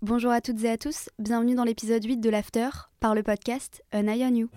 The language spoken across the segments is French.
Bonjour à toutes et à tous, bienvenue dans l'épisode 8 de l'After par le podcast An Eye on You.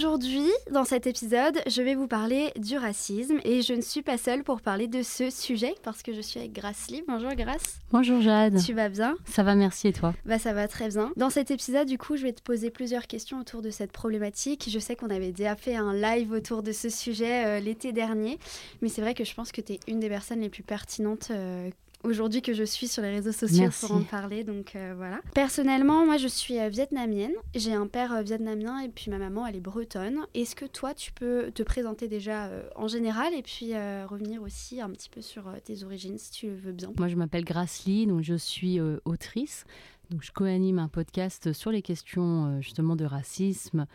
Aujourd'hui, dans cet épisode, je vais vous parler du racisme et je ne suis pas seule pour parler de ce sujet parce que je suis avec Grace Lee. Bonjour Grace. Bonjour Jade. Tu vas bien? Ça va, merci et toi? Bah ça va très bien. Dans cet épisode, du coup, je vais te poser plusieurs questions autour de cette problématique. Je sais qu'on avait déjà fait un live autour de ce sujet euh, l'été dernier, mais c'est vrai que je pense que tu es une des personnes les plus pertinentes euh, aujourd'hui que je suis sur les réseaux sociaux Merci. pour en parler. Donc euh, voilà. Personnellement, moi je suis euh, vietnamienne. J'ai un père euh, vietnamien et puis ma maman elle est bretonne. Est-ce que toi tu peux te présenter déjà en général et puis revenir aussi un petit peu sur tes origines si tu le veux bien? Moi, je m'appelle Grace Lee, donc je suis autrice. Donc, je co-anime un podcast sur les questions justement de racisme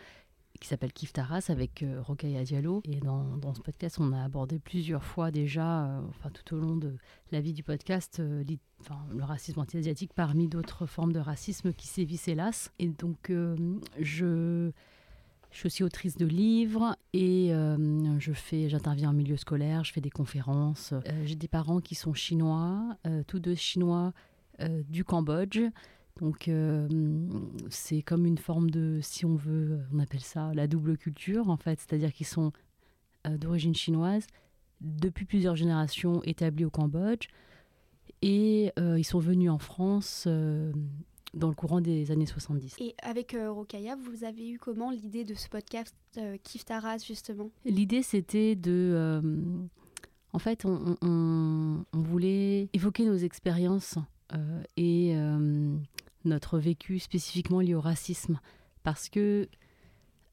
qui s'appelle Kif Taras avec euh, Rokhaya Diallo. Et dans, dans ce podcast, on a abordé plusieurs fois déjà, euh, enfin tout au long de la vie du podcast, euh, le racisme anti-asiatique parmi d'autres formes de racisme qui sévissent hélas. Et donc, euh, je... Je suis aussi autrice de livres et je fais, j'interviens en milieu scolaire, je fais des conférences. J'ai des parents qui sont chinois, tous deux chinois du Cambodge. Donc euh, c'est comme une forme de, si on veut, on appelle ça la double culture en fait, c'est-à-dire qu'ils sont euh, d'origine chinoise depuis plusieurs générations établis au Cambodge. Et euh, ils sont venus en France euh, dans le courant des années 70. Et avec euh, Rokaya, vous avez eu comment l'idée de ce podcast euh, Kif Taras justement? L'idée, c'était de... euh, en fait, on, on- on voulait évoquer nos expériences euh, et euh, notre vécu spécifiquement lié au racisme. Parce que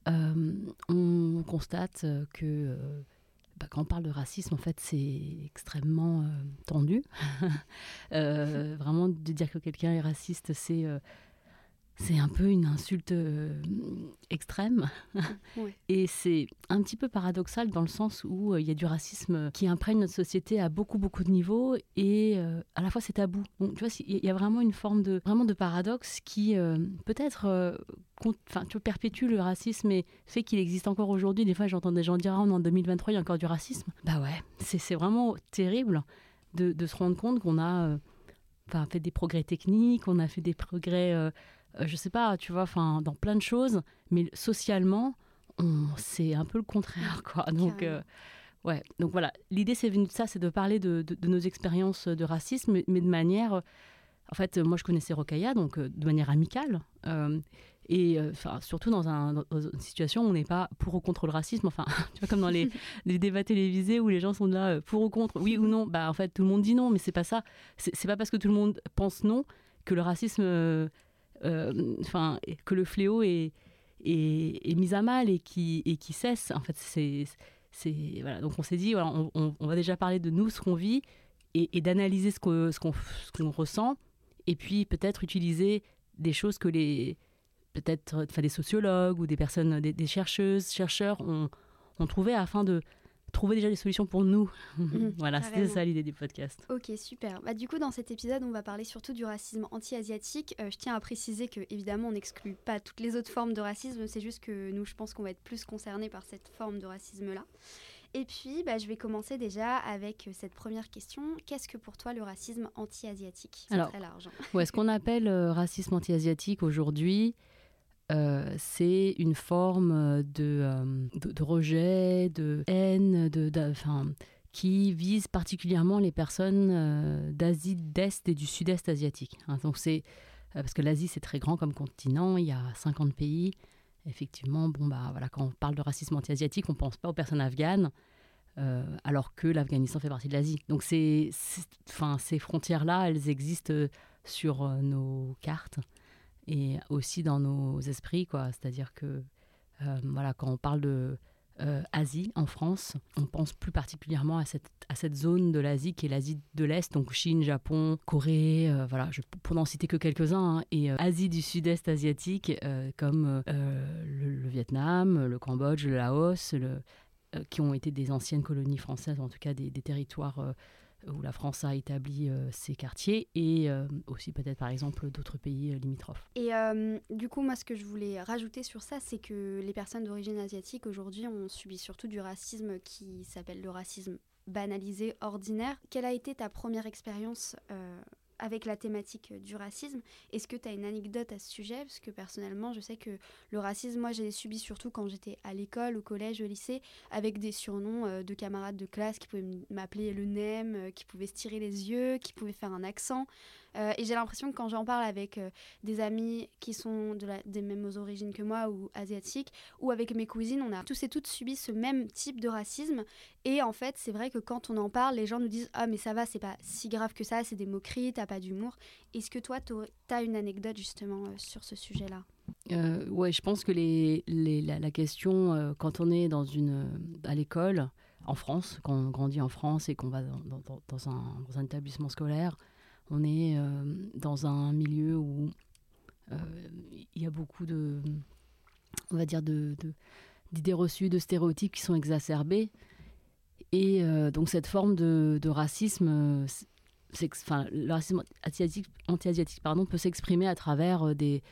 euh, on constate que euh, bah, quand on parle de racisme, en fait, c'est extrêmement euh, tendu. Vraiment, de dire que quelqu'un est raciste, c'est... c'est un peu une insulte euh, extrême. Ouais. Et c'est un petit peu paradoxal dans le sens où euh, il y a du racisme qui imprègne notre société à beaucoup, beaucoup de niveaux et euh, à la fois c'est tabou. Donc tu vois, il y a vraiment une forme de, vraiment de paradoxe qui peut-être tu perpétue le racisme et fait qu'il existe encore aujourd'hui. Des fois, j'entends des gens dire Ah, on est en 2023, il y a encore du racisme. Bah ouais, c'est vraiment terrible de, de se rendre compte qu'on a enfin, fait des progrès techniques, on a fait des progrès, euh, je sais pas, tu vois, enfin, dans plein de choses, mais socialement, c'est un peu le contraire, quoi. Donc, euh, ouais. Donc voilà, l'idée, c'est venu de ça, c'est de parler de, de- de nos expériences de racisme, mais, mais de manière. euh, En fait, moi, je connaissais Rokaya, donc de manière amicale. euh, et enfin, surtout dans, un- dans une situation où on n'est pas pour ou contre le racisme. Enfin, tu vois, comme dans les, les débats télévisés où les gens sont là pour ou contre, oui ou non. Bah, en fait, tout le monde dit non, mais c'est pas ça. C'est pas parce que tout le monde pense non que le racisme, enfin, et que le fléau est, est, mis à mal et qui, et qui cesse. En fait, c'est, voilà. Donc on s'est dit, on, on- va déjà parler de nous, ce qu'on vit, et, d'analyser ce qu'on, ce qu'on, ce qu'on ressent, et puis peut-être utiliser des choses que les, peut-être, enfin, des sociologues ou des personnes, des, des chercheuses, chercheurs ont, ont trouvé afin de trouver déjà des solutions pour nous. Mhm, voilà, c'était ça l'idée du podcast. Ok, super. Bah, du coup, dans cet épisode, on va parler surtout du racisme anti-asiatique. Euh, je tiens à préciser que, évidemment, on n'exclut pas toutes les autres formes de racisme. C'est juste que nous, je pense qu'on va être plus concernés par cette forme de racisme-là. Et puis, bah, je vais commencer déjà avec euh, cette première question. Qu'est-ce que pour toi le racisme anti-asiatique? C'est très large. hein. Ouais, ce qu'on appelle euh, racisme anti-asiatique aujourd'hui, c'est une forme euh, de, euh, de, de rejet, de haine, de, de- qui vise particulièrement les personnes euh, d'Asie d'Est et du Sud-Est asiatique. hein. donc c'est euh, parce que l'Asie c'est très grand comme continent, il y a 50 pays. Effectivement, bon bah voilà, quand on parle de racisme anti-asiatique, on pense pas aux personnes afghanes. euh, alors que l'Afghanistan fait partie de l'Asie. Donc c'est, enfin, ces frontières-là, elles existent sur euh, nos cartes et aussi dans nos esprits, quoi. C'est-à-dire que, euh, voilà, quand on parle de euh, Asie en France, on pense plus particulièrement à cette, à cette zone de l'Asie qui est l'Asie de l'Est, donc Chine, Japon, Corée, euh, voilà, je, pour n'en citer que quelques-uns, hein, et euh, Asie du Sud-Est asiatique, comme le, Vietnam, le Cambodge, le Laos, qui ont été des anciennes colonies françaises, en tout cas des, territoires où la France a établi ses quartiers, et aussi peut-être par exemple d'autres pays limitrophes. Et du coup, moi, ce que je voulais rajouter sur ça, c'est que les personnes d'origine asiatique aujourd'hui ont subi surtout du racisme qui s'appelle le racisme banalisé, ordinaire. Quelle a été ta première expérience avec la thématique du racisme. Est-ce que tu as une anecdote à ce sujet? Parce que personnellement, je sais que le racisme, moi, j'ai subi surtout quand j'étais à l'école, au collège, au lycée, avec des surnoms euh, de camarades de classe qui pouvaient m'appeler le nem, euh, qui pouvaient se tirer les yeux, qui pouvaient faire un accent. Euh, et j'ai l'impression que quand j'en parle avec euh, des amis qui sont des mêmes origines que moi ou asiatiques, ou avec mes cousines, on a tous et toutes subi ce même type de racisme. Et en fait, c'est vrai que quand on en parle, les gens nous disent Ah, mais ça va, c'est pas si grave que ça, c'est des moqueries, t'as pas d'humour. Est-ce que toi, t'as une anecdote justement euh, sur ce sujet-là? Ouais, je pense que la, question, quand on est à l'école, en France, quand on grandit en France et qu'on va dans, un, établissement scolaire, on est euh, dans un milieu où euh, il y a beaucoup de, on va dire, d'idées reçues, de stéréotypes qui sont exacerbés. Et euh, donc cette forme de, racisme, le racisme anti-asiatique peut s'exprimer à travers des,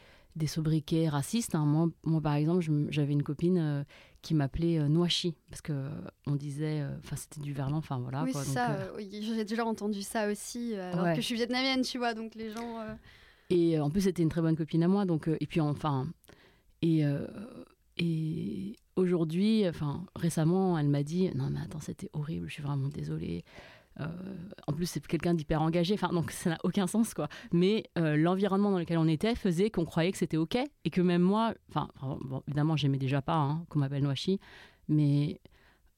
sobriquets racistes. Hein. Moi, par exemple, j'avais une copine qui m'appelait euh, Noachi parce que euh, on disait, enfin, c'était du verlan, enfin voilà. Oui, ça. j'ai déjà entendu ça aussi, alors que je suis vietnamienne, tu vois, donc les gens. Et en plus, c'était une très bonne copine à moi, donc et puis enfin et et aujourd'hui, enfin récemment, elle m'a dit non mais attends, c'était horrible, je suis vraiment désolée. Euh, en plus, c'est quelqu'un d'hyper engagé, enfin, donc ça n'a aucun sens, quoi. Mais euh, l'environnement dans lequel on était faisait qu'on croyait que c'était OK et que même moi, enfin, évidemment, j'aimais déjà pas hein, qu'on m'appelle Noachi, mais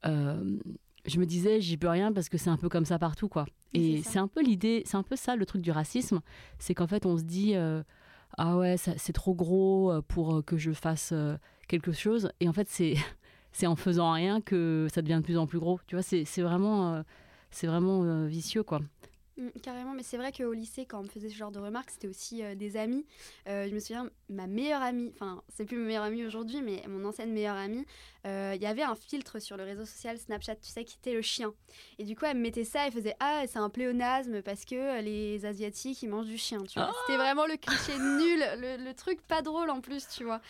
euh, je me disais, j'y peux rien parce que c'est un peu comme ça partout, quoi. Et c'est un peu l'idée, c'est un peu ça le truc du racisme, c'est qu'en fait, on se dit, ah ouais, c'est trop gros pour que je fasse quelque chose, et en fait, c'est c'est en faisant rien que ça devient de plus en plus gros. Tu vois, c'est vraiment c'est vraiment euh, vicieux, quoi. Mm, carrément, mais c'est vrai qu'au lycée, quand on me faisait ce genre de remarques, c'était aussi euh, des amis. Euh, je me souviens, ma meilleure amie, enfin, c'est plus ma meilleure amie aujourd'hui, mais mon ancienne meilleure amie, il y avait un filtre sur le réseau social Snapchat, tu sais, qui était le chien. Et du coup, elle me mettait ça, elle faisait Ah, c'est un pléonasme parce que les Asiatiques, ils mangent du chien, tu vois. C'était vraiment le cliché nul, le, truc pas drôle en plus, tu vois.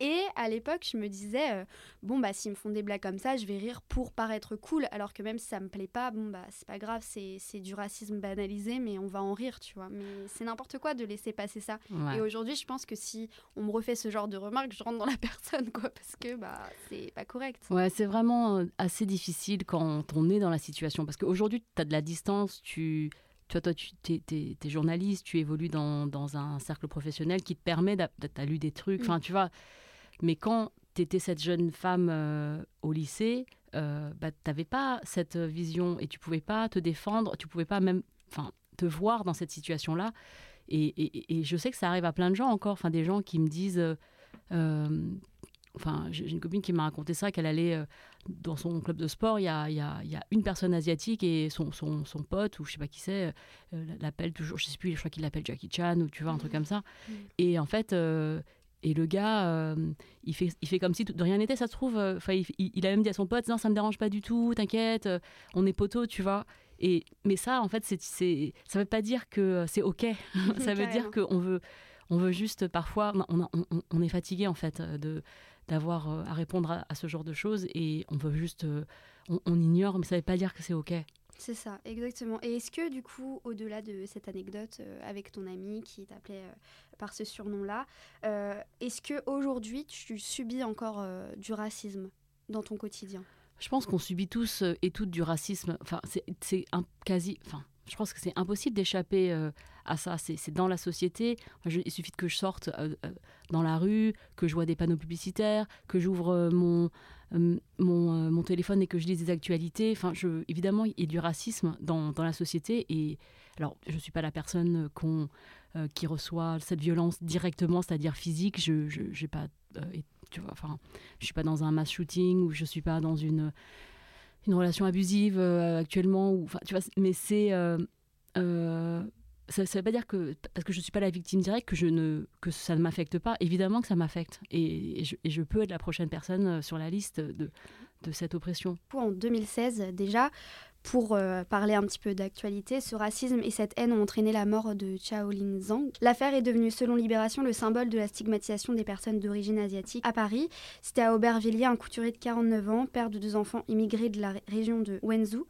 Et à l'époque, je me disais Bon, bah, s'ils me font des blagues comme ça, je vais rire pour paraître cool, alors que même si ça me plaît pas, bon, bah, c'est pas grave, c'est du racisme banalisé, mais on va en rire, tu vois. Mais c'est n'importe quoi de laisser passer ça. Et aujourd'hui, je pense que si on me refait ce genre de remarques, je rentre dans la personne, quoi, parce que bah, c'est pas correct. Ouais, c'est vraiment euh, assez difficile quand on est dans la situation, parce qu'aujourd'hui, tu as de la distance, tu. Toi, toi, tu es, journaliste, tu évolues dans, dans, un cercle professionnel qui te permet, tu as lu des trucs, enfin, mm. tu vois. Mais quand tu étais cette jeune femme euh, au lycée, euh, bah, tu n'avais pas cette vision et tu pouvais pas te défendre, tu pouvais pas même enfin, te voir dans cette situation-là. Et, je sais que ça arrive à plein de gens encore, enfin, des gens qui me disent. Euh, enfin, j'ai une copine qui m'a raconté ça, qu'elle allait euh, dans son club de sport, il y a, y, a, y a, une personne asiatique et son, son, son, pote, ou je sais pas qui c'est, euh, l'appelle toujours, je sais plus, je crois qu'il l'appelle Jackie Chan, ou tu vois, un truc comme ça. Mm. Et en fait, et le gars, il, fait, il fait comme si de rien n'était, ça se trouve. Il, a même dit à son pote, non, ça me dérange pas du tout, t'inquiète, on est poteaux, tu vois. Et, mais ça, en fait, c'est, c'est, ça ne veut pas dire que c'est OK. ça veut dire qu'on veut, on veut juste parfois, on, on, on, est fatigué en fait de, d'avoir euh, à répondre à, ce genre de choses et on veut juste, euh, on, ignore, mais ça ne veut pas dire que c'est OK. C'est ça, exactement. Et est-ce que du coup, au-delà de cette anecdote euh, avec ton ami qui t'appelait par ce surnom-là, est-ce que aujourd'hui tu subis encore du racisme dans ton quotidien? Je pense qu'on subit tous euh, et toutes du racisme. Enfin, c'est quasi. Enfin, je pense que c'est impossible d'échapper euh, à ça. C'est dans la société. il suffit que je sorte euh, dans la rue, que je vois des panneaux publicitaires, que j'ouvre mon, mon, téléphone et que je lise des actualités. Enfin, je, évidemment, il y a du racisme dans, dans la société. Et alors, je ne suis pas la personne qui reçoit cette violence directement, c'est-à-dire physique. Je n'ai pas tu vois, enfin, je suis pas dans un mass shooting ou je suis pas dans une une relation abusive euh, actuellement ou enfin tu vois mais c'est euh, euh, ça ne veut pas dire que parce que je suis pas la victime directe que je ne que ça ne m'affecte pas. Évidemment que ça m'affecte et, et, je, peux être la prochaine personne sur la liste de, de cette oppression. En 2016 déjà pour euh, parler un petit peu d'actualité, ce racisme et cette haine ont entraîné la mort de Chaolin Zhang. L'affaire est devenue, selon Libération, le symbole de la stigmatisation des personnes d'origine asiatique à Paris. C'était à Aubervilliers, un couturier de 49 ans, père de deux enfants immigrés de la région de Wenzhou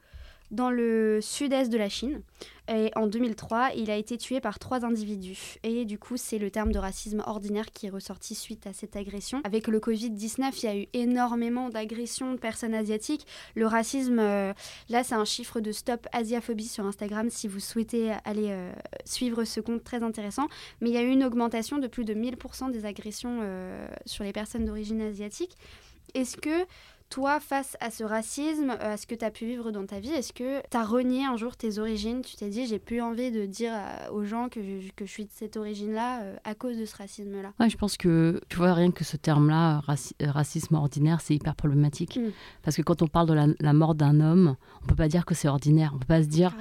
dans le sud-est de la Chine. Et en 2003, il a été tué par trois individus. Et du coup, c'est le terme de racisme ordinaire qui est ressorti suite à cette agression. Avec le Covid-19, il y a eu énormément d'agressions de personnes asiatiques. Le racisme, euh, là, c'est un chiffre de Stop Asiaphobie sur Instagram si vous souhaitez aller euh, suivre ce compte très intéressant. Mais il y a eu une augmentation de plus de 1000% des agressions euh, sur les personnes d'origine asiatique. Est-ce que toi, face à ce racisme, euh, à ce que tu as pu vivre dans ta vie, est-ce que tu as renié un jour tes origines? Tu t'es dit, j'ai plus envie de dire aux gens que je, que je suis de cette origine-là euh, à cause de ce racisme-là? Ouais, je pense que, tu vois, rien que ce terme-là, euh, racisme ordinaire, c'est hyper problématique. Mm. Parce que quand on parle de la, mort d'un homme, on peut pas dire que c'est ordinaire. On peut pas se dire,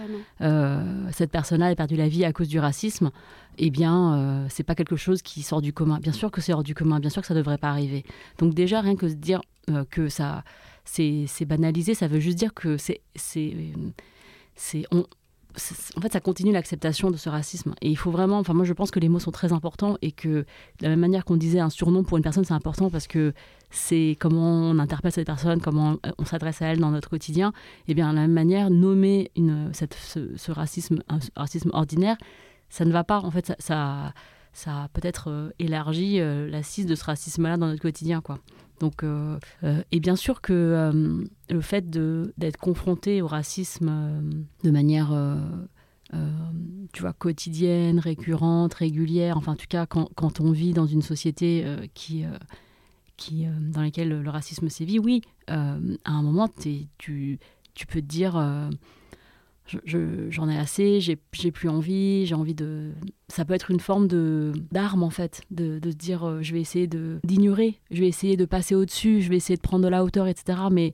cette personne-là a perdu la vie à cause du racisme. Eh bien, c'est pas quelque chose qui sort du commun. Bien sûr que c'est hors du commun, bien sûr que ça devrait pas arriver. Donc déjà, rien que se dire, euh, que ça c'est banalisé, ça veut juste dire que c'est c'est en fait, ça continue l'acceptation de ce racisme. Et il faut vraiment, enfin, moi, je pense que les mots sont très importants et que de la même manière qu'on disait un surnom pour une personne, c'est important parce que c'est comment on interprète cette personne, comment on s'adresse à elle dans notre quotidien. Et bien, de la même manière, nommer une, cette, ce, racisme, racisme ordinaire, ça ne va pas. En fait, ça, ça, a peut-être euh, élargi euh, l'assise de ce racisme-là dans notre quotidien, quoi. Donc, euh, euh, et bien sûr que le fait d'être confronté au racisme de manière tu vois, quotidienne, récurrente, régulière, enfin en tout cas quand, quand on vit dans une société qui, qui, dans laquelle le racisme sévit, oui, à un moment tu, tu peux te dire j'en ai assez, j'ai plus envie, j'ai envie de... Ça peut être une forme d'arme en fait, de, se dire euh, je vais essayer d'ignorer, je vais essayer de passer au-dessus, je vais essayer de prendre de la hauteur, etc. Mais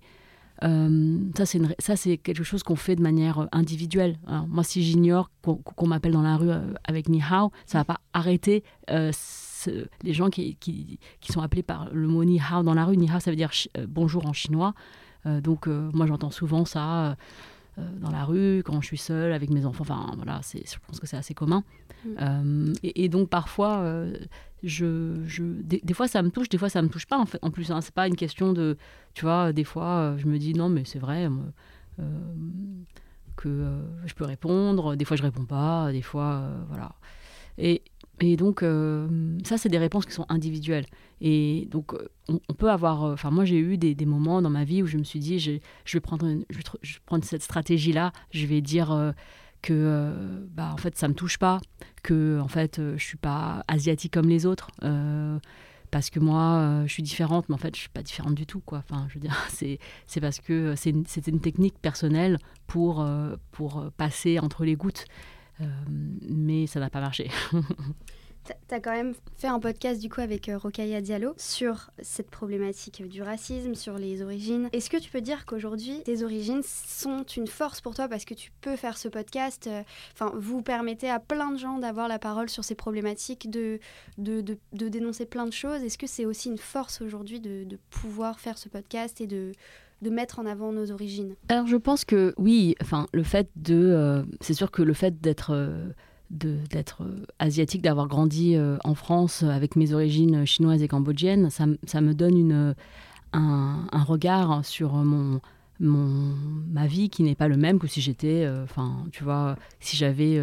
euh, ça, c'est quelque chose qu'on fait de manière euh, individuelle. moi, si j'ignore qu'on m'appelle dans la rue avec Ni Hao, ça va pas arrêter les gens qui, qui, qui, sont appelés par le mot Ni Hao dans la rue. Ni Hao, ça veut dire bonjour en chinois. donc, moi, j'entends souvent ça euh, dans la rue, quand je suis seule avec mes enfants. Enfin, voilà, je pense que c'est assez commun. Mm. Euh, et, donc, parfois, euh, je, je des, fois, ça me touche, des fois, ça me touche pas. En, fait. en plus, hein, c'est pas une question de. Tu vois, des fois, je me dis non, mais c'est vrai. que je peux répondre, des fois je réponds pas, des fois voilà. Et, et donc, euh, ça, c'est des réponses qui sont individuelles. Et donc, euh, on, peut avoir. Euh, enfin, moi, j'ai eu des, moments dans ma vie où je me suis dit, je, vais, prendre je, vais prendre cette stratégie-là. Je vais dire que, bah, en fait, ça me touche pas. Que, en fait, je suis pas asiatique comme les autres. parce que moi, je suis différente, mais en fait, je suis pas différente du tout, quoi. Enfin, je veux dire, c'est, c'est parce que c'était une technique personnelle pour, pour passer entre les gouttes. Euh, mais ça n'a pas marché. Tu as quand même fait un podcast du coup avec euh, Rokaya Diallo sur cette problématique du racisme, sur les origines. Est-ce que tu peux dire qu'aujourd'hui, tes origines sont une force pour toi parce que tu peux faire ce podcast euh, Enfin, vous permettez à plein de gens d'avoir la parole sur ces problématiques, de, de, dénoncer plein de choses? Est-ce que c'est aussi une force aujourd'hui de, de pouvoir faire ce podcast et de, de mettre en avant nos origines? Alors je pense que oui, enfin le fait de, euh, c'est sûr que le fait d'être euh, d'être euh, asiatique, d'avoir grandi en France avec mes origines chinoises et cambodgiennes, ça, me donne un, regard sur mon, mon, ma vie qui n'est pas le même que si j'étais, enfin tu vois, si j'avais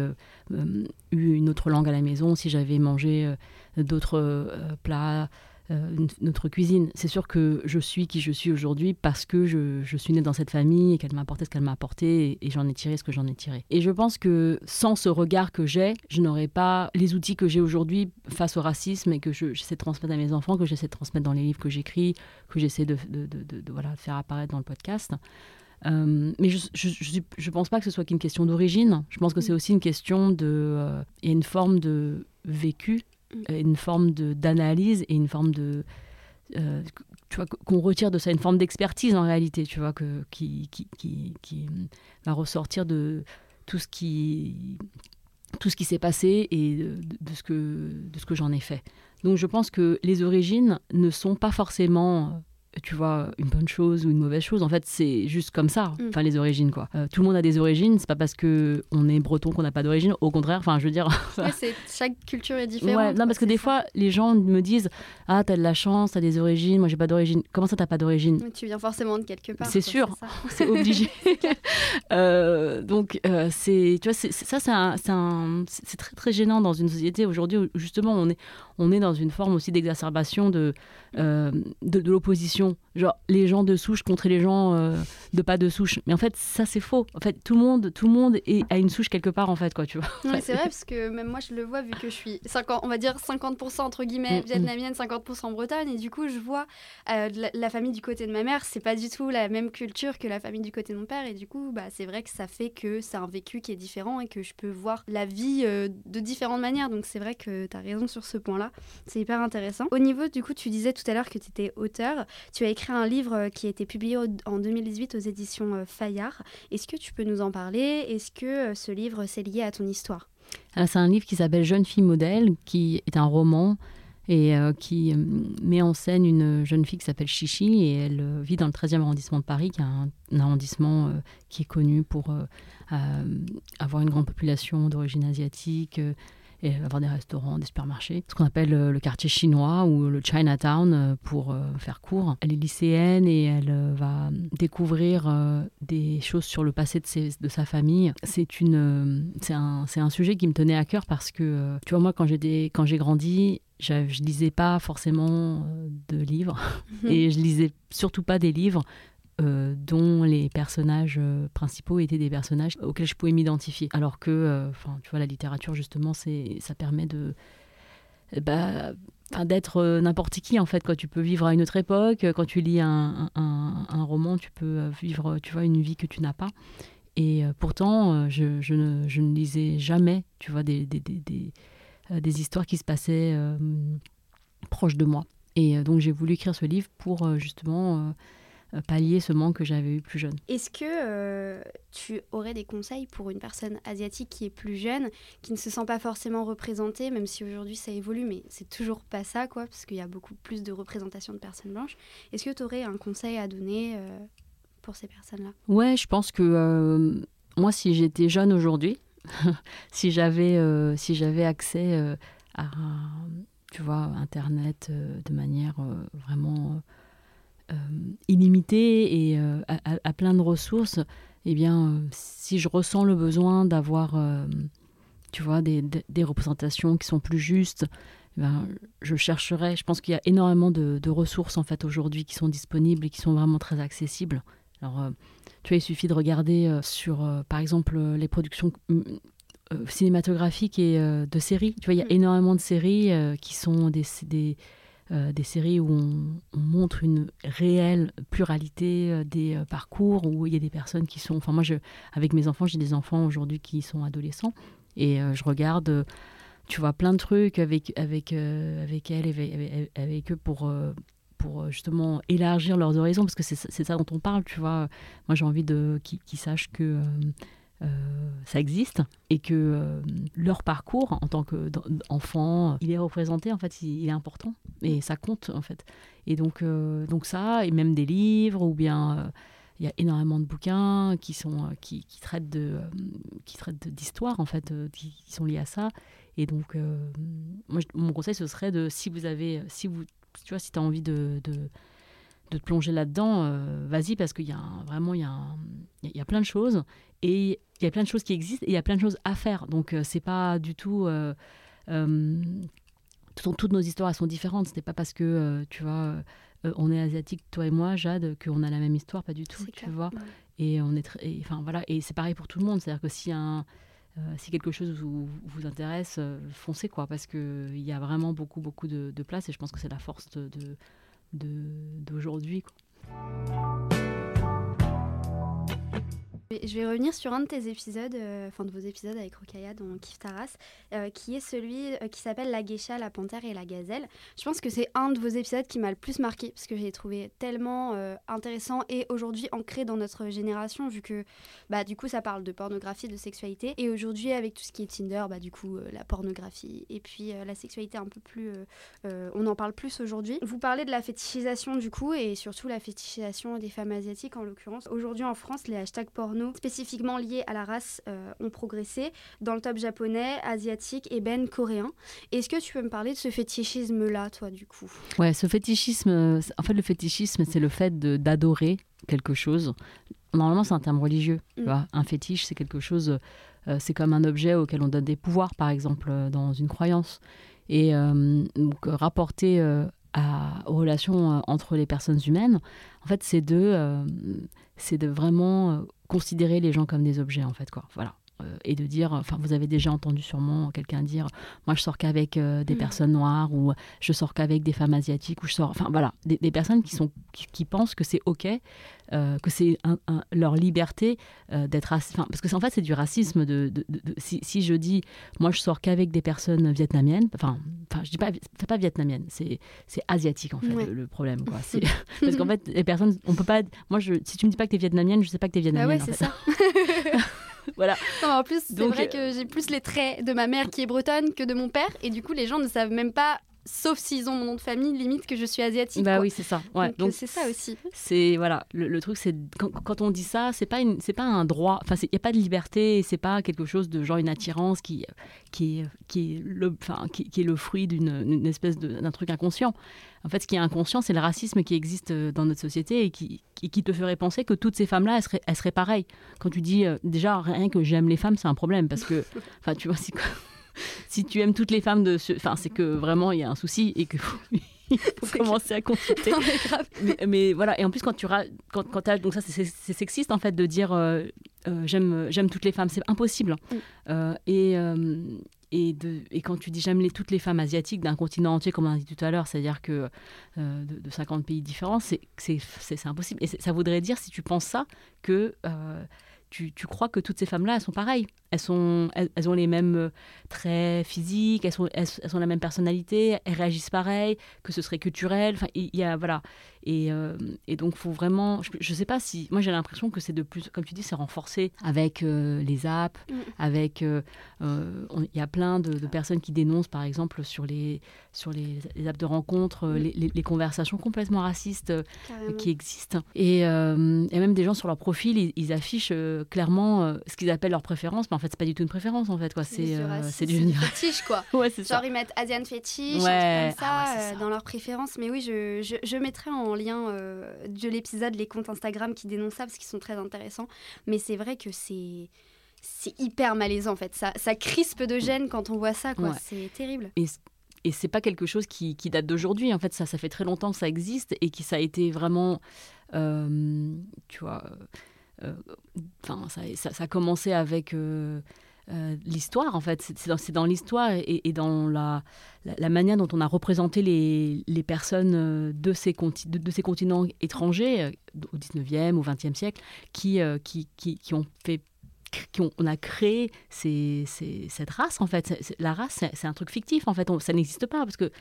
eu une autre langue à la maison, si j'avais mangé d'autres plats euh, notre cuisine. C'est sûr que je suis qui je suis aujourd'hui parce que je, suis née dans cette famille et qu'elle m'a apporté ce qu'elle m'a apporté et, j'en ai tiré ce que j'en ai tiré. Et je pense que sans ce regard que j'ai, je n'aurais pas les outils que j'ai aujourd'hui face au racisme et que j'essaie de transmettre à mes enfants, que j'essaie de transmettre dans les livres que j'écris, que j'essaie de, de, voilà, faire apparaître dans le podcast. Euh, mais je ne pense pas que ce soit qu'une question d'origine. Je pense que c'est aussi une question de... Euh, il y a une forme de vécu euh, une forme d'analyse et une forme de euh, tu vois qu'on retire de ça une forme d'expertise en réalité tu vois que qui, qui, qui, va ressortir de tout ce qui tout ce qui s'est passé et de, ce que de ce que j'en ai fait. Donc je pense que les origines ne sont pas forcément tu vois, une bonne chose ou une mauvaise chose. En fait, c'est juste comme ça, Mm. enfin les origines quoi. Euh, tout le monde a des origines, c'est pas parce que on est breton qu'on n'a pas d'origine. Au contraire, enfin je veux dire, Ouais, c'est- chaque culture est différente. Ouais, non, parce que des ça. fois, les gens me disent Ah, t'as de la chance, t'as des origines, moi j'ai pas d'origine. Comment ça, t'as pas d'origine? Tu viens forcément de quelque part. C'est sûr. C'est obligé. Euh, donc, euh, c'est, tu vois, c'est, ça, c'est, un- c'est, un- c'est- c'est très, très gênant dans une société aujourd'hui où justement on est, on est dans une forme aussi d'exacerbation de, de, de l'opposition. Genre, les gens de souche contre les gens euh, de pas de souche. Mais en fait, ça, c'est faux. En fait, tout le monde, tout le monde est, a une souche quelque part, en fait, quoi, tu vois. C'est vrai, parce que même moi, je le vois, vu que je suis, 50, on va dire 50% entre guillemets Mm, mm. vietnamienne, 50% bretonne, et du coup, je vois euh, la famille du côté de ma mère, c'est pas du tout la même culture que la famille du côté de mon père, et du coup, bah, c'est vrai que ça fait que c'est un vécu qui est différent et que je peux voir la vie euh, de différentes manières. Donc, c'est vrai que tu as raison sur ce point-là. C'est hyper intéressant. Au niveau, du coup, tu disais tout à l'heure que tu étais auteur. Tu as écrit un livre euh, qui a été publié en 2018 aux éditions euh, Fayard. Est-ce que tu peux nous en parler? Est-ce que euh, ce livre, c'est lié à ton histoire? C'est un livre qui s'appelle Jeune fille modèle, qui est un roman et qui met en scène une jeune fille qui s'appelle Chichi et elle vit dans le 13e arrondissement de Paris, qui est un, arrondissement qui est connu pour avoir une grande population d'origine asiatique. Et avoir des restaurants, des supermarchés, ce qu'on appelle euh, le quartier chinois ou le Chinatown euh, pour euh, faire court. Elle est lycéenne et elle va découvrir des choses sur le passé de, ses- de sa famille. C'est une, c'est un, c'est un sujet qui me tenait à cœur parce que, tu vois, moi, quand j'ai grandi, j'a- je lisais pas forcément de livres et je lisais surtout pas des livres euh, dont les personnages euh, principaux étaient des personnages auxquels je pouvais m'identifier. Alors que, euh, tu vois, la littérature justement, ça permet de, bah, d'être n'importe qui en fait. Quand tu peux vivre à une autre époque, quand tu lis un, un- roman, tu peux vivre, tu vois, une vie que tu n'as pas. Et pourtant, je, ne, je ne lisais jamais, tu vois, des, des, des, des, histoires qui se passaient proches de moi. Et donc j'ai voulu écrire ce livre pour justement pallier ce manque que j'avais eu plus jeune. Est-ce que euh, tu aurais des conseils pour une personne asiatique qui est plus jeune, qui ne se sent pas forcément représentée, même si aujourd'hui ça évolue, mais c'est toujours pas ça, quoi, parce qu'il y a beaucoup plus de représentation de personnes blanches. Est-ce que tu aurais un conseil à donner euh, pour ces personnes-là? Ouais, je pense que euh, moi, si j'étais jeune aujourd'hui, si j'avais euh, si j'avais accès euh, à tu vois Internet euh, de manière euh, vraiment euh, illimitée et euh, à, plein de ressources, eh bien, euh, si je ressens le besoin d'avoir tu vois des, représentations qui sont plus justes, eh ben, je chercherai. Je pense qu'il y a énormément de, de ressources en fait aujourd'hui qui sont disponibles et qui sont vraiment très accessibles. Alors, tu vois, il suffit de regarder sur, par exemple, les productions mm, cinématographiques et de séries. Tu vois, il y a Mm. énormément de séries qui sont des, des, euh, des séries où on, on montre une réelle pluralité euh, des euh, parcours, où il y a des personnes qui sont... Enfin, moi, je, avec mes enfants, j'ai des enfants aujourd'hui qui sont adolescents, et je regarde... tu vois plein de trucs avec avec euh, avec avec, avec- eux pour pour justement élargir leurs horizons parce que c'est ça dont on parle tu vois. Moi j'ai envie de qu'ils sachent que euh, ça existe et que euh, leur parcours en tant qu'enfant il est représenté en fait il, est important et ça compte en fait. Et donc euh, donc ça et même des livres ou bien il y a énormément de bouquins qui sont qui, traitent de qui en fait qui, sont liés à ça. Et donc moi mon conseil ce serait de si vous avez si vous tu vois si tu as envie de de te plonger là-dedans, euh, vas-y parce qu'il y a un- vraiment il y a, un- il y a- plein de choses et il y a plein de choses qui existent et il y a plein de choses à faire. Donc euh, c'est pas du tout euh, tout- toutes nos histoires elles sont différentes. Ce n'est pas parce que tu vois on est asiatique toi et moi Jade qu'on a la même histoire, pas du tout. Tu clair. vois Ouais. et on est très- et, enfin voilà et c'est pareil pour tout le monde. C'est-à-dire que si un euh, si quelque chose vous, vous intéresse, euh, foncez quoi, parce que il y a vraiment beaucoup beaucoup de, de place et je pense que c'est la force de- d'aujourd'hui. Je vais revenir sur un de tes épisodes, euh, de vos épisodes avec Rokaya dans Kif Taras, euh, qui est celui euh, qui s'appelle La Geisha, la Panthère et la Gazelle. Je pense que c'est un de vos épisodes qui m'a le plus marqué, parce que j'ai trouvé tellement intéressant et aujourd'hui ancré dans notre génération, vu que bah, du coup ça parle de pornographie, de sexualité. Et aujourd'hui, avec tout ce qui est Tinder, bah, du coup la pornographie et puis la sexualité un peu plus. on en parle plus aujourd'hui. Vous parlez de la fétichisation du coup, et surtout la fétichisation des femmes asiatiques en l'occurrence. Aujourd'hui en France, les hashtags porno spécifiquement liés à la race euh, ont progressé dans le top japonais, asiatique et ben coréen. Est-ce que tu peux me parler de ce fétichisme-là, toi, du coup? Ouais, ce fétichisme, en fait, le fétichisme, c'est le fait d'adorer quelque chose. Normalement, c'est un terme religieux. Tu mm. vois un fétiche, c'est quelque chose, euh, c'est comme un objet auquel on donne des pouvoirs, par exemple, euh, dans une croyance. Et donc, rapporter aux relations entre les personnes humaines, en fait, c'est de, c'est de vraiment considérer les gens comme des objets, en fait, quoi. Voilà. Euh, et de dire, enfin, vous avez déjà entendu sûrement quelqu'un dire, moi je sors qu'avec euh, des mm. personnes noires ou je sors qu'avec des femmes asiatiques ou je sors, enfin voilà, des, personnes qui sont qui, pensent que c'est ok, euh, que c'est leur liberté d'être, enfin parce que en fait c'est du racisme de, si, si, je dis, moi je sors qu'avec des personnes vietnamiennes, enfin, enfin je dis pas, c'est pas vietnamienne, c'est c'est asiatique en fait le, problème quoi. Parce qu'en fait les personnes, on peut pas, moi je, si tu me dis pas que tu es vietnamienne, je sais pas que tu es vietnamienne. Ah ouais, c'est ça. voilà. en plus, c'est vrai que euh, j'ai plus les traits de ma mère qui est bretonne que de mon père. Et du coup, les gens ne savent même pas sauf s'ils ont mon nom de famille, limite que je suis asiatique. Bah oui, c'est ça. Ouais. Donc c'est ça aussi. C'est voilà, le, truc c'est quand, on dit ça, c'est pas une, c'est pas un droit. Enfin, il y a pas de liberté. C'est pas quelque chose de genre une attirance qui qui qui est le, enfin qui, est le fruit d'une espèce d'un truc inconscient. En fait, ce qui est inconscient, c'est le racisme qui existe euh, dans notre société et qui, qui te ferait penser que toutes ces femmes-là, elles seraient, elles seraient pareilles. Quand tu dis, euh, déjà, rien que j'aime les femmes, c'est un problème parce que, enfin, tu vois, si tu aimes toutes les femmes de ce... Enfin, c'est que vraiment, il y a un souci et que... il faut commencer à consulter. mais, voilà, et en plus, quand tu quand, quand as, donc ça, c'est sexiste en fait de dire euh, j'aime j'aime toutes les femmes, c'est impossible. Mm. et, et, de, et quand tu dis j'aime les, toutes les femmes asiatiques d'un continent entier, comme on a dit tout à l'heure, c'est-à-dire que euh, de, 50 pays différents, c'est impossible. Et ça voudrait dire, si tu penses ça, que euh, tu, tu, crois que toutes ces femmes-là, elles sont pareilles. Elles, sont, elles, ont les mêmes euh, traits physiques, elles, sont, elles, elles, ont la même personnalité, elles réagissent pareil, que ce serait culturel. Enfin, il y a, voilà. Et, euh, et donc, faut vraiment. Je ne sais pas si. Moi, j'ai l'impression que c'est de plus. Comme tu dis, c'est renforcé avec euh, les apps, mm. avec. Il y a plein de, personnes qui dénoncent, par exemple, sur les, sur les, apps de rencontres, mm. les, les, conversations complètement racistes qui existent. Et, et, même des gens sur leur profil, ils, ils affichent clairement ce qu'ils appellent leur préférence. Mais en fait, c'est pas du tout une préférence, en fait. Quoi. C'est, euh, c'est du fétiche, quoi. ouais, Genre, ils mettent Asian fétiche, comme ça, ah euh, dans leurs préférences. Mais oui, je, je, je mettrai en lien euh, de l'épisode les comptes Instagram qui dénoncent ça, parce qu'ils sont très intéressants. Mais c'est vrai que c'est c'est hyper malaisant en fait. Ça, ça crispe de gêne quand on voit ça, quoi. C'est terrible. Et, et c'est pas quelque chose qui, qui date d'aujourd'hui. En fait, ça, ça fait très longtemps que ça existe et qui ça a été vraiment, tu vois, euh, enfin, ça, ça, a commencé avec euh, euh, l'histoire, en fait. C'est dans, l'histoire et, dans la, manière dont on a représenté les, personnes de ces, continents étrangers au 19e, au 20e siècle, qui, qui, qui, ont fait qui on a créé cette race en fait. la race, c'est un truc fictif en fait. ça n'existe pas parce que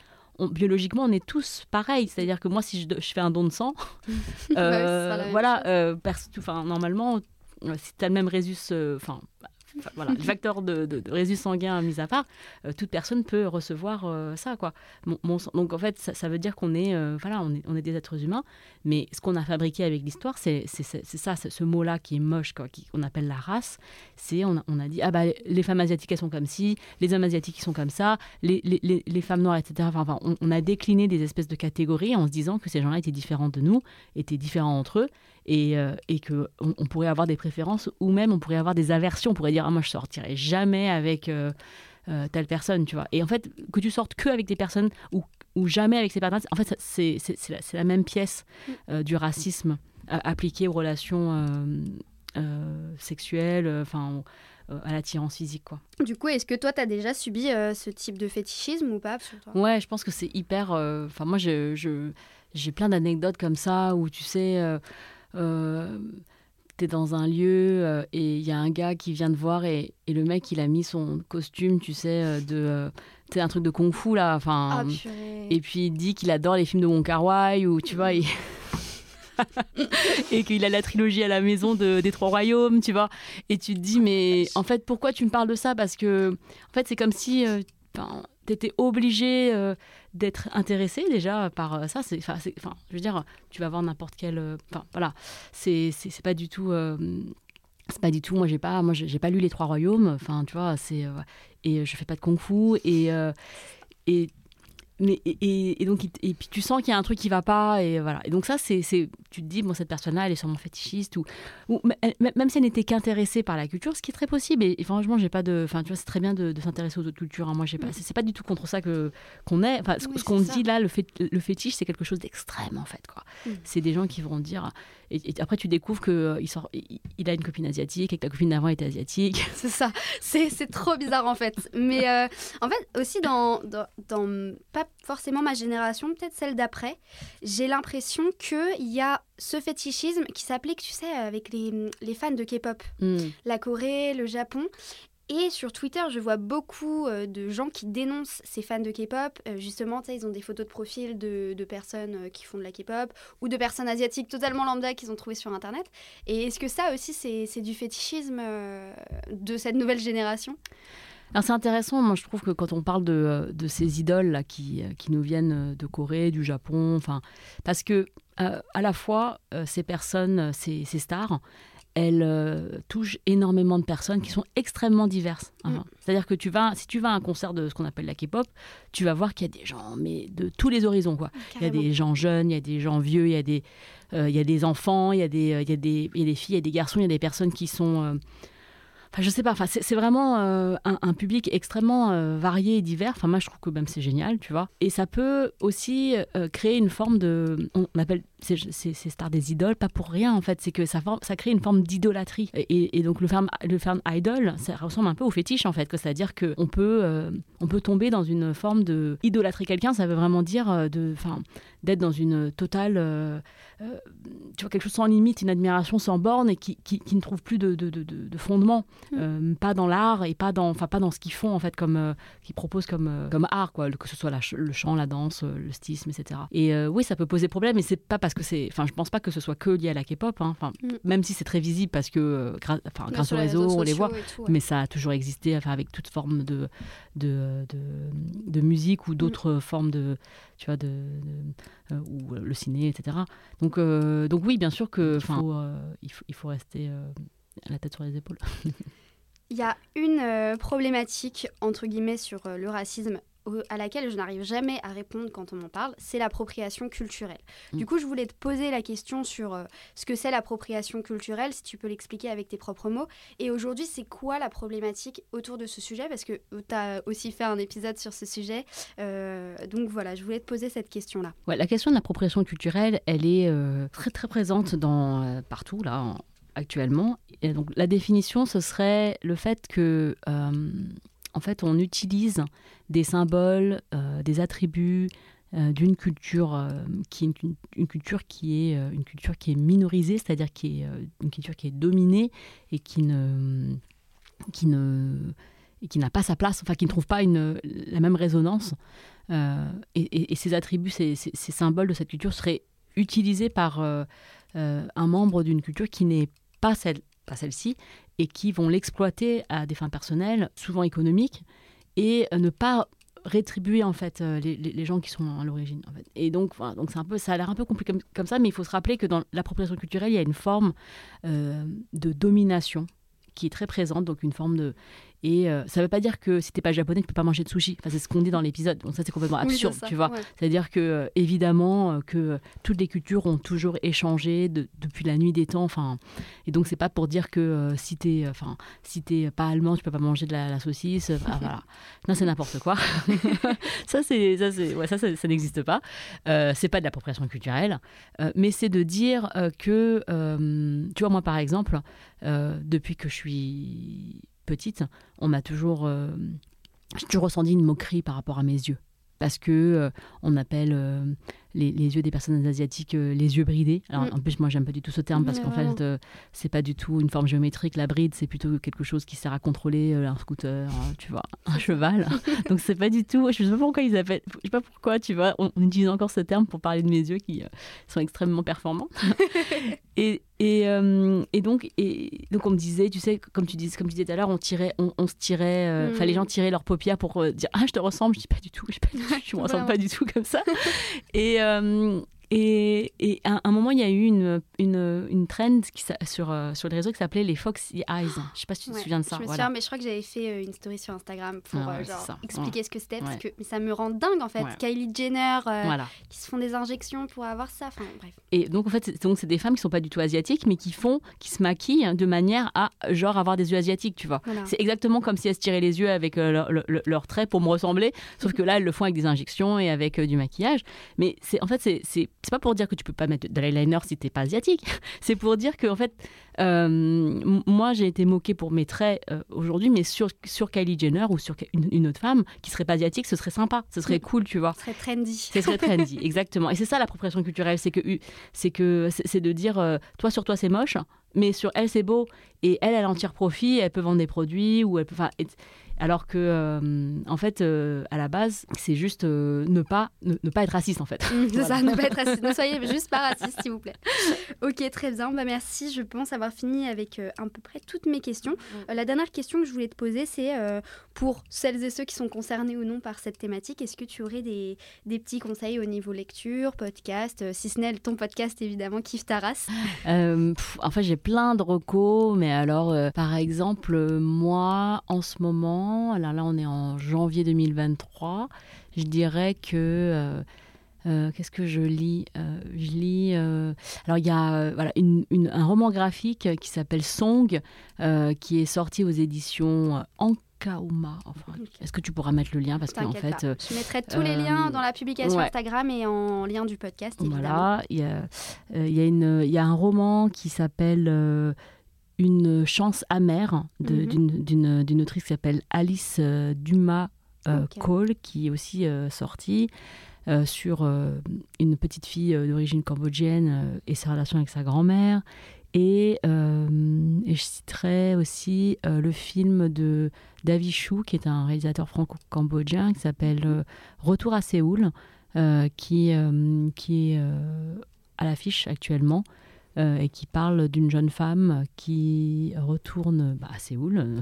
biologiquement, on est tous pareils. C'est-à-dire que moi, si je, je, fais un don de sang, euh, voilà, euh, enfin, normalement, euh, si tu as le même résus, enfin, voilà, le facteur de, résus sanguin mis à part, euh, toute personne peut recevoir euh, ça, quoi. donc en fait, ça, veut dire qu'on est, euh, voilà, on est, des êtres humains, mais ce qu'on a fabriqué avec l'histoire, c'est ça, ce mot-là qui est moche, qu'on appelle la race. C'est on, a dit ah bah les femmes asiatiques elles sont comme ci, les hommes asiatiques ils sont comme ça, les, femmes noires, etc. Enfin, on, on a décliné des espèces de catégories en se disant que ces gens-là étaient différents de nous, étaient différents entre eux, et, euh, et qu'on on pourrait avoir des préférences ou même on pourrait avoir des aversions. On pourrait dire ah, moi je sortirai jamais avec euh, euh, telle personne, tu vois. Et en fait, que tu sortes que avec des personnes ou, ou jamais avec ces personnes, en fait, c'est la, la, même pièce du racisme appliqué aux relations sexuelles, enfin à l'attirance physique. Quoi. Du coup, est-ce que toi, tu as déjà subi ce type de fétichisme ou pas Ouais, je pense que c'est hyper... Enfin, moi, j'ai plein d'anecdotes comme ça où, tu sais, euh, t'es dans un lieu euh, et il y a un gars qui vient te voir et, et, le mec il a mis son costume, tu sais, euh, de. Euh, sais, un truc de kung fu là. Enfin. Ah, et puis il dit qu'il adore les films de Wong Kar Wai ou tu vois. et qu'il a la trilogie à la maison de, des Trois Royaumes, tu vois. Et tu te dis, mais en fait, pourquoi tu me parles de ça? Parce que, en fait, c'est comme si tu étais obligé d'être intéressé déjà par euh, ça. C'est, enfin, je veux dire, tu vas voir n'importe quel. Euh, enfin, voilà, c'est, c'est, pas du tout. Euh, c'est pas du tout. Moi, j'ai pas, moi, j'ai pas lu les Trois Royaumes. Enfin, tu vois, c'est et je fais pas de kung-fu et et mais et, donc et puis tu sens qu'il y a un truc qui va pas et voilà et donc ça c'est tu te dis bon cette personne là elle est sûrement fétichiste ou, ou même si elle n'était qu'intéressée par la culture ce qui est très possible et, franchement j'ai pas de enfin tu vois c'est très bien de, s'intéresser aux autres cultures hein. moi j'ai pas c'est pas du tout contre ça que qu'on est enfin ce, qu'on dit là le, fait, le fétiche c'est quelque chose d'extrême en fait quoi mm. c'est des gens qui vont dire et, après, tu découvres qu'il euh, sort, il, a une copine asiatique et que ta copine d'avant était asiatique. C'est ça. C'est trop bizarre en fait. Mais euh, en fait, aussi dans, dans, pas forcément ma génération, peut-être celle d'après, j'ai l'impression qu'il y a ce fétichisme qui s'applique, tu sais, avec les, les fans de K-pop. Hmm. La Corée, le Japon. Et sur Twitter, je vois beaucoup euh, de gens qui dénoncent ces fans de K-pop. Euh, justement, ils ont des photos de profil de, personnes euh, qui font de la K-pop ou de personnes asiatiques totalement lambda qu'ils ont trouvées sur Internet. Et est-ce que ça aussi, c'est du fétichisme de cette nouvelle génération? C'est intéressant, moi je trouve que quand on parle de, de ces idoles là, qui, qui, nous viennent de Corée, du Japon, enfin, parce que à la fois ces personnes, ces, ces stars, elle euh, touche énormément de personnes qui sont extrêmement diverses. Mm. C'est-à-dire que tu vas, si tu vas à un concert de ce qu'on appelle la K-pop, tu vas voir qu'il y a des gens, mais de tous les horizons. Quoi. Il y a des gens jeunes, il y a des gens vieux, il y a des, euh, il y a des enfants, il y a des, euh, il y a des, il y a des filles, il y a des garçons, il y a des personnes qui sont Enfin, je sais pas. Enfin, c'est vraiment euh, un, public extrêmement euh, varié et divers. Enfin, moi, je trouve que même c'est génial, tu vois. Et ça peut aussi euh, créer une forme de. On appelle ces, stars des idoles, pas pour rien, en fait. C'est que ça, ça crée une forme d'idolâtrie. Et, donc, le terme, le terme idol, ça ressemble un peu au fétiche, en fait. C'est-à-dire qu'on peut, on peut tomber dans une forme de. Idolâtrer quelqu'un, ça veut vraiment dire de. Enfin, d'être dans une totale, euh, euh, tu vois, quelque chose sans limite, une admiration sans borne et qui, qui, ne trouve plus de, de, de, fondement, mm. euh, pas dans l'art et pas dans, enfin pas dans ce qu'ils font en fait comme, qu'ils proposent comme, comme art quoi, que ce soit le chant, la danse, le stylisme, etc. Et oui, ça peut poser problème, mais c'est pas parce que c'est, enfin, je pense pas que ce soit que lié à la K-pop, hein. enfin, mm. même si c'est très visible parce que grâce, au réseau, on les voit, mais ça a toujours existé, enfin, avec toute forme de, de, de, musique ou d'autres mm. formes de tu vois, de, ou euh, le ciné, etc. Donc, euh, donc oui, bien sûr que, il faut, il faut, il faut rester la tête sur les épaules. Il y a une problématique, entre guillemets, sur le racisme à laquelle je n'arrive jamais à répondre quand on m'en parle, c'est l'appropriation culturelle. Mm. Du coup, je voulais te poser la question sur euh, ce que c'est l'appropriation culturelle, si tu peux l'expliquer avec tes propres mots. Et aujourd'hui, c'est quoi la problématique autour de ce sujet? Parce que euh, tu as aussi fait un épisode sur ce sujet. Euh, donc voilà, je voulais te poser cette question-là. Ouais, la question de l'appropriation culturelle, elle est très très présente dans, partout là actuellement. Et donc la définition, ce serait le fait que en fait, on utilise des symboles, euh, des attributs euh, d'une culture euh, qui est une, culture qui est une culture qui est minorisée, c'est-à-dire qui est une culture qui est dominée et qui ne qui ne qui n'a pas sa place, enfin qui ne trouve pas une, la même résonance. Et, ces attributs, ces, ces, symboles de cette culture seraient utilisés par un membre d'une culture qui n'est pas celle pas celle-ci, et qui vont l'exploiter à des fins personnelles, souvent économiques, et ne pas rétribuer en fait euh, les, gens qui sont à l'origine. Et donc, donc c'est un peu, ça a l'air un peu compliqué comme, ça, mais il faut se rappeler que dans l'appropriation culturelle, il y a une forme euh, de domination qui est très présente, donc une forme de et euh, ça ne veut pas dire que si t'es pas japonais, tu peux pas manger de sushi. Enfin, c'est ce qu'on dit dans l'épisode. Donc ça, c'est complètement absurde, tu vois. C'est-à-dire que euh, évidemment euh, que toutes les cultures ont toujours échangé depuis la nuit des temps. Enfin, et donc c'est pas pour dire que si t'es, enfin, si t'es pas allemand, tu peux pas manger de la, saucisse. voilà. Non, c'est n'importe quoi. ça, c'est, ça, c'est, ouais, ça, ça, n'existe pas. c'est pas de l'appropriation culturelle, mais c'est de dire que, tu vois, moi par exemple, depuis que je suis petite, on m'a toujours, euh, j'ai toujours ressenti une moquerie par rapport à mes yeux. Parce que euh, on appelle euh, les, les, yeux des personnes asiatiques, les yeux bridés. Alors, Mm. en plus, moi, j'aime pas du tout ce terme parce qu'en fait, euh, c'est pas du tout une forme géométrique. La bride, c'est plutôt quelque chose qui sert à contrôler euh, un scooter, euh, tu vois, un cheval. Donc, c'est pas du tout. Je sais pas pourquoi ils appellent. Je sais pas pourquoi, tu vois, on, on utilise encore ce terme pour parler de mes yeux qui euh, sont extrêmement performants. et, et, euh, et donc, et donc, on me disait, tu sais, comme tu disais, comme tu disais tout à l'heure, on tirait, on, on se tirait, euh, Mm. enfin, les gens tiraient leurs paupières pour euh, dire, ah, je te ressemble. Je dis pas du tout, je, dis pas du tout, je me ressemble pas du tout comme ça. et, euh, et, et à un moment, il y a eu une, une, une trend qui, sur, euh, sur les réseaux qui s'appelait les Foxy Eyes. Je sais pas si tu te Ouais, souviens de ça. Je me voilà. souviens, mais je crois que j'avais fait euh, une story sur Instagram pour Ah euh, genre, expliquer ce que c'était, parce que mais ça me rend dingue en fait. Kylie Jenner, euh, Voilà. qui se font des injections pour avoir ça. Enfin bref. Et donc, en fait, c'est- des femmes qui sont pas du tout asiatiques, mais qui font, qui se maquillent de manière à, genre, avoir des yeux asiatiques, tu vois. Voilà. C'est exactement comme si elles se tiraient les yeux avec euh, leur- leur- leurs traits pour me ressembler, sauf que là, elles le font avec des injections et avec du maquillage. Mais en fait, c'est c'est- pas pour dire que tu peux pas mettre de l'eyeliner si t'es pas asiatique. C'est pour dire que en fait, euh, moi, j'ai été moquée pour mes traits euh, aujourd'hui, mais sur, sur Kylie Jenner ou sur une, une autre femme qui serait pas asiatique, ce serait sympa, ce serait Mm. cool, tu vois. Ce serait trendy. Ce serait trendy, exactement. Et c'est ça l'appropriation culturelle, c'est que c'est que c'est de dire euh, toi sur toi c'est moche, mais sur elle c'est beau et elle elle en tire profit, elle peut vendre des produits ou elle peut, et- alors que euh, en fait euh, à la base c'est juste euh, ne pas ne, ne pas être raciste en fait. Mm, c'est Voilà. ça, ne pas être raciste. Ne soyez juste pas raciste, s'il vous plaît. Ok, très bien. Bah, merci. Je pense avoir fini avec à peu près toutes mes questions. Euh, la dernière question que je voulais te poser, c'est pour celles et ceux qui sont concernés ou non par cette thématique, est-ce que tu aurais des, des petits conseils au niveau lecture, podcast, si ce n'est ton podcast évidemment, Kiffe ta race? Pff, en fait, j'ai plein de recos, mais alors, par exemple, moi, en ce moment, alors là, on est en janvier 2023, je dirais que. euh, euh, Qu'est-ce que je lis Euh, Je lis. euh, alors, il y a voilà, une- une- un roman graphique qui s'appelle Song, qui est sorti aux éditions Ankauma. Enfin. Est-ce que tu pourras mettre le lien? Parce qu'en fait, pas. Je mettrai tous les liens dans la publication ouais. Instagram et en lien du podcast, évidemment. Voilà, il y a, il y, a une- il y a un roman qui s'appelle Une chance amère Mhm. d'une- d'une autrice qui s'appelle Alice euh, Dumas euh. Cole, qui est aussi euh, sortie euh, sur euh, une petite fille euh, d'origine cambodgienne et sa relation avec sa grand-mère. Et, et je citerai aussi le film de David Chou, qui est un réalisateur franco-cambodgien, qui s'appelle Retour à Séoul, qui, qui est à l'affiche actuellement euh, et qui parle d'une jeune femme qui retourne bah, à Séoul euh,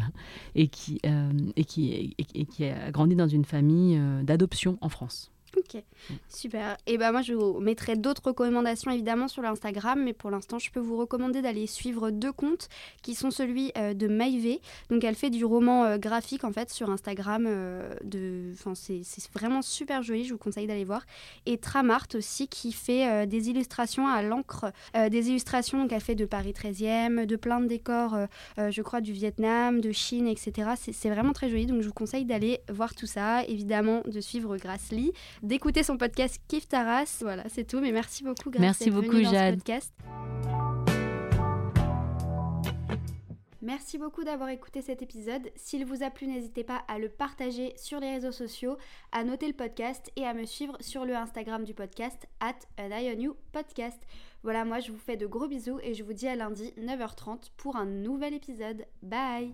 et, qui, euh, et, qui, et, qui a grandi dans une famille d'adoption en France. Ok, super. Et ben moi, je vous mettrai d'autres recommandations évidemment sur l'Instagram, mais pour l'instant, je peux vous recommander d'aller suivre deux comptes qui sont celui euh, de Maïvé. Donc, elle fait du roman euh, graphique en fait sur Instagram. euh, de... c'est vraiment super joli, je vous conseille d'aller voir. Et Tramart aussi qui fait des illustrations à l'encre, des illustrations qu'elle fait de Paris 13e, de plein de décors, je crois, du Vietnam, de Chine, etc. C'est c'est vraiment très joli, donc je vous conseille d'aller voir tout ça. Évidemment, de suivre Grassley d'écouter son podcast Kif Taras. Voilà, c'est tout. Mais merci beaucoup, Grace, Merci beaucoup, Jade. Merci beaucoup d'avoir écouté cet épisode. S'il vous a plu, n'hésitez pas à le partager sur les réseaux sociaux, à noter le podcast et à me suivre sur le Instagram du podcast at an eye on you podcast. Voilà, moi je vous fais de gros bisous et je vous dis à lundi 9h30 pour un nouvel épisode. Bye